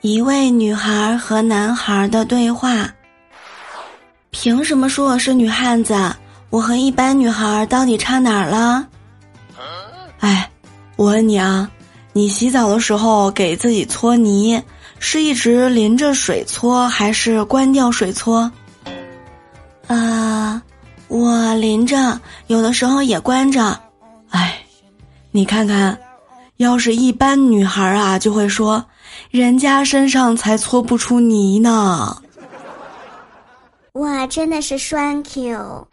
一位女孩和男孩的对话。凭什么说我是女汉子？我和一般女孩到底差哪儿了？哎，我问你啊，你洗澡的时候给自己搓泥，是一直淋着水搓，还是关掉水搓？啊，我淋着，有的时候也关着。哎，你看看，要是一般女孩啊，就会说。人家身上才搓不出泥呢。哇，真的是栓 Q。